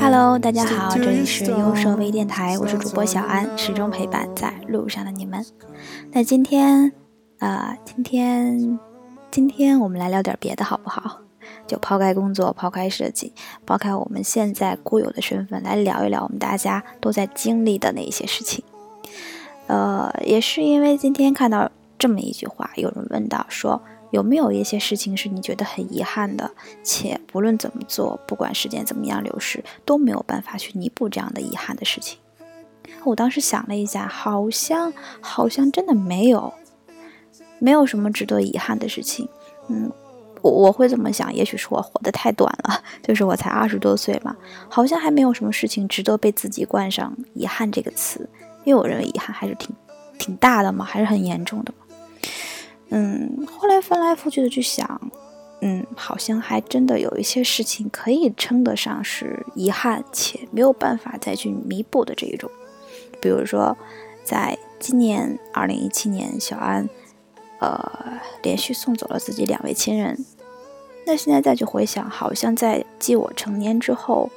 Hello，大家好，这里是优设微电台，我是主播小安，始终陪伴在路上的你们。那今天，呃，今天，今天我们来聊点别的，好不好？就抛开工作，抛开设计，抛开我们现在固有的身份，来聊一聊我们大家都在经历的那一些事情。呃，也是因为今天看到这么一句话，有人问到说。有没有一些事情是你觉得很遗憾的，且不论怎么做，不管时间怎么样流逝，都没有办法去弥补这样的遗憾的事情？我当时想了一下，好像好像真的没有，没有什么值得遗憾的事情。嗯，我我会这么想，也许是我活得太短了，就是我才二十多岁嘛，好像还没有什么事情值得被自己冠上遗憾这个词，因为我认为遗憾还是挺挺大的嘛，还是很严重的嘛。嗯，后来翻来覆去的去想，嗯，好像还真的有一些事情可以称得上是遗憾且没有办法再去弥补的这一种。比如说，在今年二零一七年，小安，呃，连续送走了自己两位亲人。那现在再去回想，好像在继我成年之后，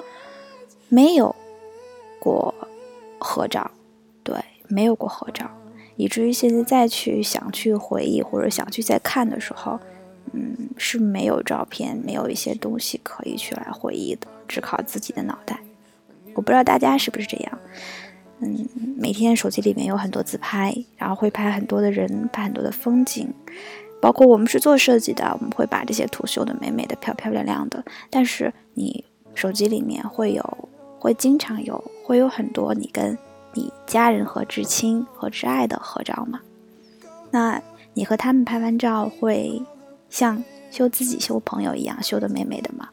没有过合照，对，没有过合照。以至于现在再去想去回忆或者想去再看的时候，嗯，是没有照片，没有一些东西可以去来回忆的，只靠自己的脑袋。我不知道大家是不是这样，嗯，每天手机里面有很多自拍，然后会拍很多的人，拍很多的风景，包括我们是做设计的，我们会把这些图修的美美的、漂漂亮亮的。但是你手机里面会有，会经常有，会有很多你跟。你家人和至亲和挚爱的合照吗？那你和他们拍完照会像修自己修朋友一样修的美美的吗？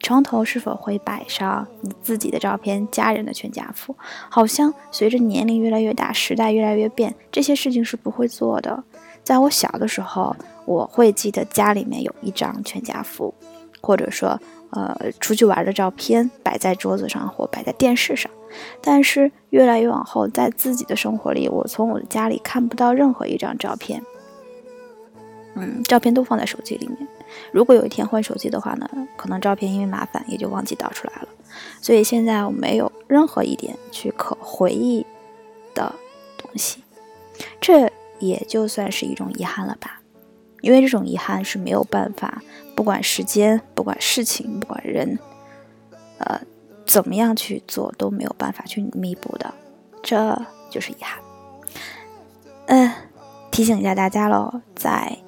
床头是否会摆上你自己的照片、家人的全家福？好像随着年龄越来越大，时代越来越变，这些事情是不会做的。在我小的时候，我会记得家里面有一张全家福，或者说。呃，出去玩的照片摆在桌子上或摆在电视上，但是越来越往后，在自己的生活里，我从我的家里看不到任何一张照片。嗯，照片都放在手机里面。如果有一天换手机的话呢，可能照片因为麻烦也就忘记导出来了。所以现在我没有任何一点去可回忆的东西，这也就算是一种遗憾了吧。因为这种遗憾是没有办法。不管时间，不管事情，不管人，呃，怎么样去做都没有办法去弥补的，这就是遗憾。嗯，提醒一下大家喽，在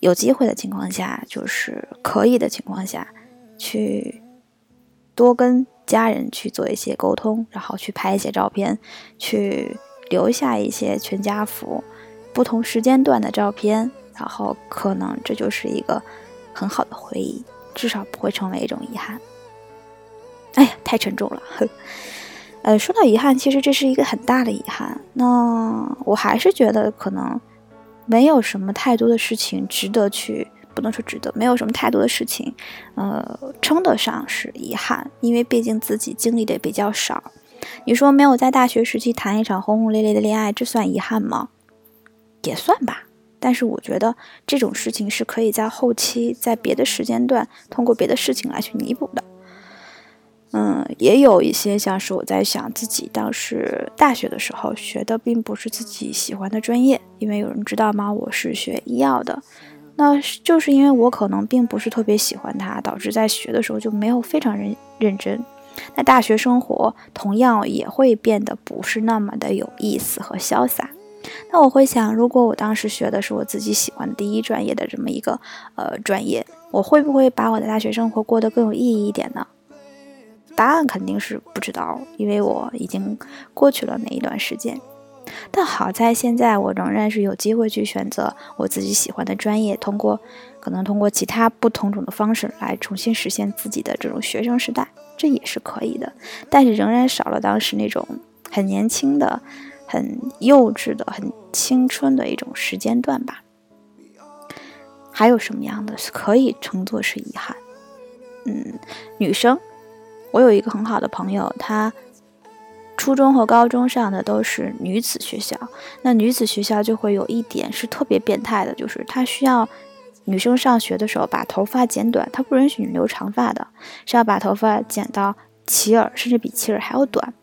有机会的情况下，就是可以的情况下，去多跟家人去做一些沟通，然后去拍一些照片，去留下一些全家福，不同时间段的照片，然后可能这就是一个。很好的回忆，至少不会成为一种遗憾。哎呀，太沉重了。呃，说到遗憾，其实这是一个很大的遗憾。那我还是觉得可能没有什么太多的事情值得去，不能说值得，没有什么太多的事情，呃，称得上是遗憾，因为毕竟自己经历的比较少。你说没有在大学时期谈一场轰轰烈烈的恋爱，这算遗憾吗？也算吧。但是我觉得这种事情是可以在后期，在别的时间段，通过别的事情来去弥补的。嗯，也有一些像是我在想自己当时大学的时候学的并不是自己喜欢的专业，因为有人知道吗？我是学医药的，那就是因为我可能并不是特别喜欢它，导致在学的时候就没有非常认认真。那大学生活同样也会变得不是那么的有意思和潇洒。那我会想，如果我当时学的是我自己喜欢的第一专业的这么一个呃专业，我会不会把我的大学生活过得更有意义一点呢？答案肯定是不知道，因为我已经过去了那一段时间。但好在现在我仍然是有机会去选择我自己喜欢的专业，通过可能通过其他不同种的方式来重新实现自己的这种学生时代，这也是可以的。但是仍然少了当时那种很年轻的。很幼稚的、很青春的一种时间段吧。还有什么样的可以称作是遗憾？嗯，女生，我有一个很好的朋友，她初中和高中上的都是女子学校。那女子学校就会有一点是特别变态的，就是她需要女生上学的时候把头发剪短，她不允许你留长发的，是要把头发剪到齐耳，甚至比齐耳还要短。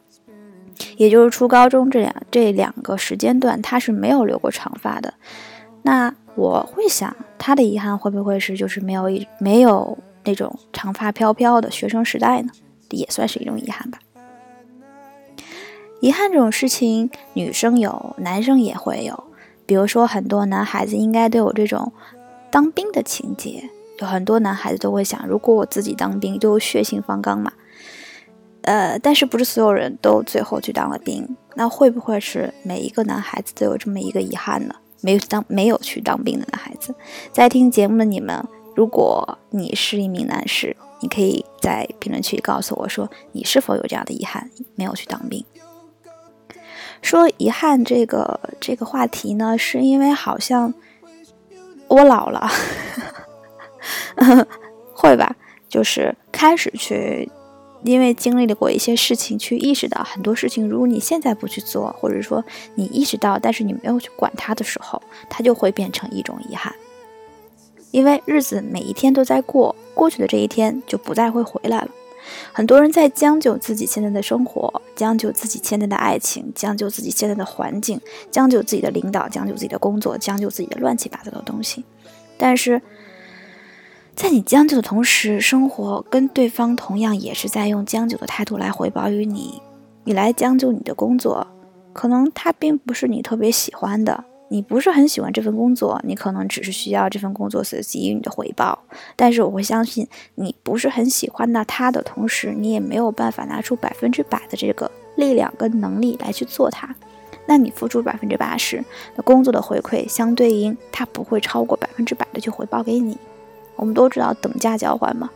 也就是初高中这两这两个时间段，他是没有留过长发的。那我会想，他的遗憾会不会是就是没有一没有那种长发飘飘的学生时代呢？也算是一种遗憾吧。遗憾这种事情，女生有，男生也会有。比如说，很多男孩子应该都有这种当兵的情节，有很多男孩子都会想，如果我自己当兵，就血性方刚嘛。呃，但是不是所有人都最后去当了兵？那会不会是每一个男孩子都有这么一个遗憾呢？没有当没有去当兵的男孩子，在听节目的你们，如果你是一名男士，你可以在评论区告诉我说，你是否有这样的遗憾，没有去当兵。说遗憾这个这个话题呢，是因为好像我老了，会吧？就是开始去，因为经历了过一些事情，去意识到很多事情，如果你现在不去做，或者说你意识到，但是你没有去管它的时候，它就会变成一种遗憾。因为日子每一天都在过，过去的这一天就不再会回来了。很多人在将就自己现在的生活，将就自己现在的爱情，将就自己现在的环境，将就自己的领导，将就自己的工作，将就自己的乱七八糟的东西。但是，在你将就的同时，生活跟对方同样也是在用将就的态度来回报于你。你来将就你的工作，可能他并不是你特别喜欢的。你不是很喜欢这份工作，你可能只是需要这份工作所给予你的回报。但是我会相信，你不是很喜欢那他的同时，你也没有办法拿出百分之百的这个力量跟能力来去做它。那你付出百分之八十，那工作的回馈相对应，它不会超过百分之百的去回报给你。我们都知道等价交换嘛，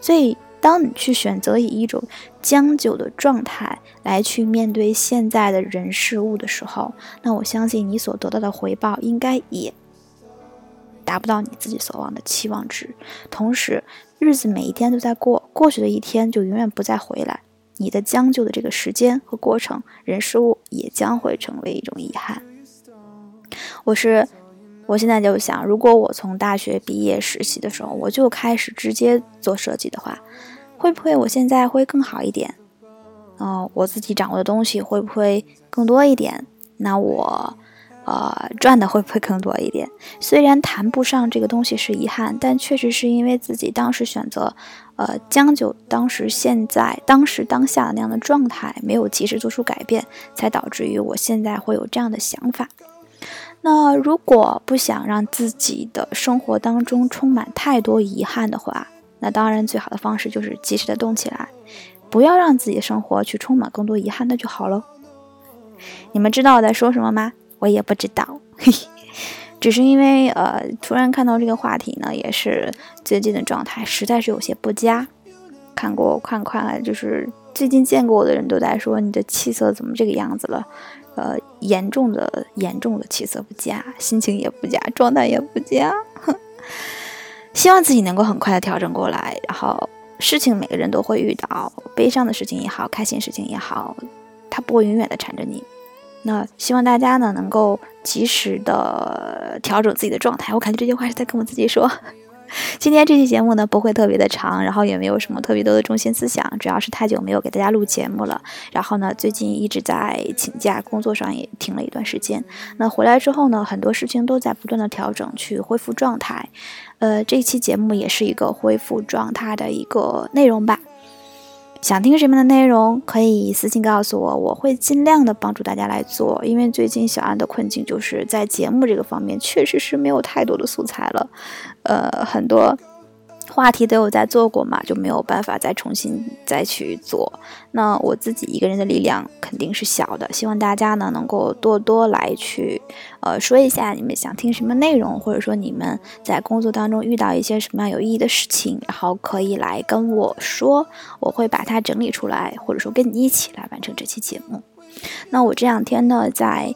所以。当你去选择以一种将就的状态来去面对现在的人事物的时候，那我相信你所得到的回报应该也达不到你自己所望的期望值。同时，日子每一天都在过，过去的一天就永远不再回来。你的将就的这个时间和过程，人事物也将会成为一种遗憾。我是。我现在就想，如果我从大学毕业实习的时候，我就开始直接做设计的话，会不会我现在会更好一点？哦，我自己掌握的东西会不会更多一点？那我，呃，赚的会不会更多一点？虽然谈不上这个东西是遗憾，但确实是因为自己当时选择，呃，将就当时现在当时当下的那样的状态，没有及时做出改变，才导致于我现在会有这样的想法。那如果不想让自己的生活当中充满太多遗憾的话，那当然最好的方式就是及时的动起来，不要让自己的生活去充满更多遗憾，那就好喽。你们知道我在说什么吗？我也不知道，只是因为呃，突然看到这个话题呢，也是最近的状态实在是有些不佳。看过看看，就是最近见过我的人都在说你的气色怎么这个样子了。呃，严重的、严重的气色不佳，心情也不佳，状态也不佳。希望自己能够很快的调整过来。然后，事情每个人都会遇到，悲伤的事情也好，开心事情也好，它不会永远的缠着你。那希望大家呢，能够及时的调整自己的状态。我感觉这句话是在跟我自己说。今天这期节目呢不会特别的长，然后也没有什么特别多的中心思想，主要是太久没有给大家录节目了。然后呢，最近一直在请假，工作上也停了一段时间。那回来之后呢，很多事情都在不断的调整，去恢复状态。呃，这期节目也是一个恢复状态的一个内容吧。想听什么的内容，可以私信告诉我，我会尽量的帮助大家来做。因为最近小安的困境就是在节目这个方面，确实是没有太多的素材了，呃，很多。话题都有在做过嘛，就没有办法再重新再去做。那我自己一个人的力量肯定是小的，希望大家呢能够多多来去，呃，说一下你们想听什么内容，或者说你们在工作当中遇到一些什么样有意义的事情，然后可以来跟我说，我会把它整理出来，或者说跟你一起来完成这期节目。那我这两天呢在。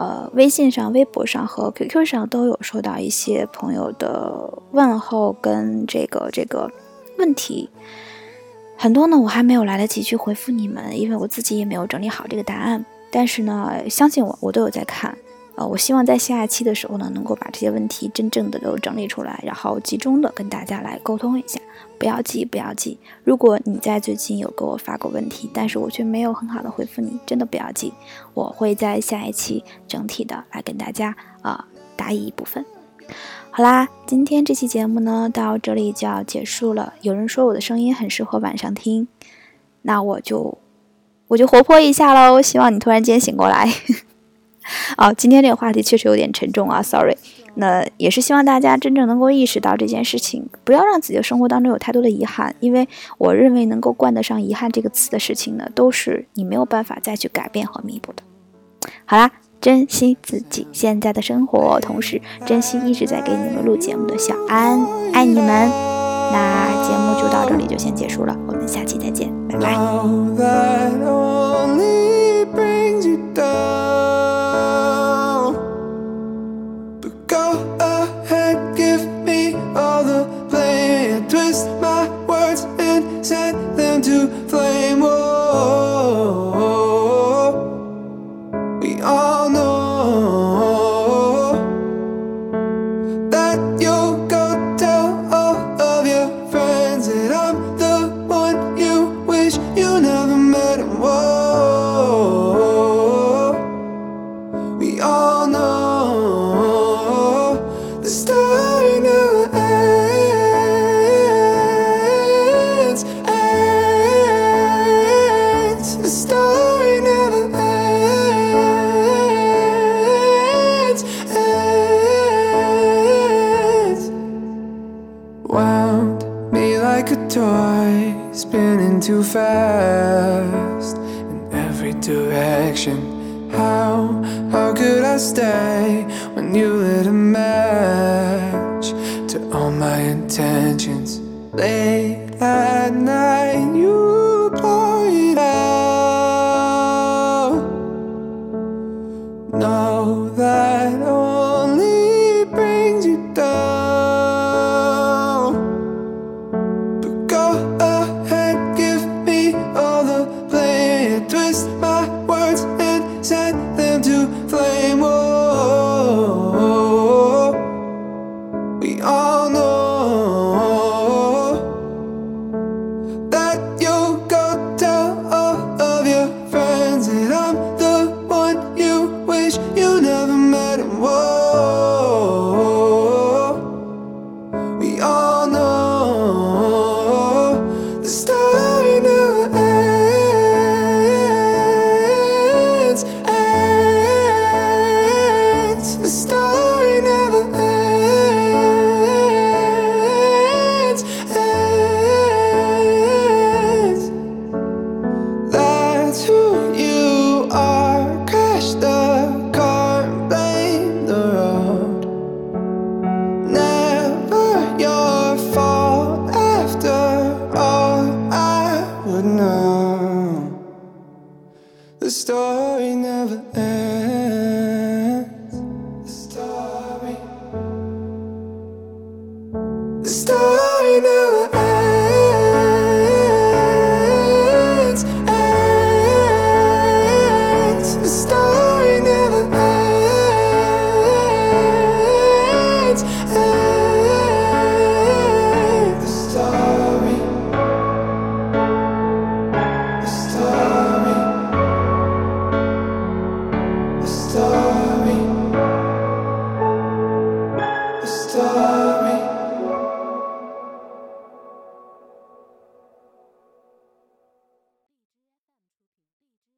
呃，微信上、微博上和 QQ 上都有收到一些朋友的问候跟这个这个问题，很多呢我还没有来得及去回复你们，因为我自己也没有整理好这个答案。但是呢，相信我，我都有在看。呃，我希望在下一期的时候呢，能够把这些问题真正的都整理出来，然后集中的跟大家来沟通一下。不要急，不要急。如果你在最近有给我发过问题，但是我却没有很好的回复你，真的不要急，我会在下一期整体的来跟大家啊答疑一部分。好啦，今天这期节目呢到这里就要结束了。有人说我的声音很适合晚上听，那我就我就活泼一下喽。希望你突然间醒过来。哦，今天这个话题确实有点沉重啊，sorry。那也是希望大家真正能够意识到这件事情，不要让自己的生活当中有太多的遗憾，因为我认为能够冠得上遗憾这个词的事情呢，都是你没有办法再去改变和弥补的。好啦，珍惜自己现在的生活，同时珍惜一直在给你们录节目的小安，爱你们。那节目就到这里就先结束了，我们下期再见，拜拜。I stay when you lit a match to all my intentions? Late at night, flame.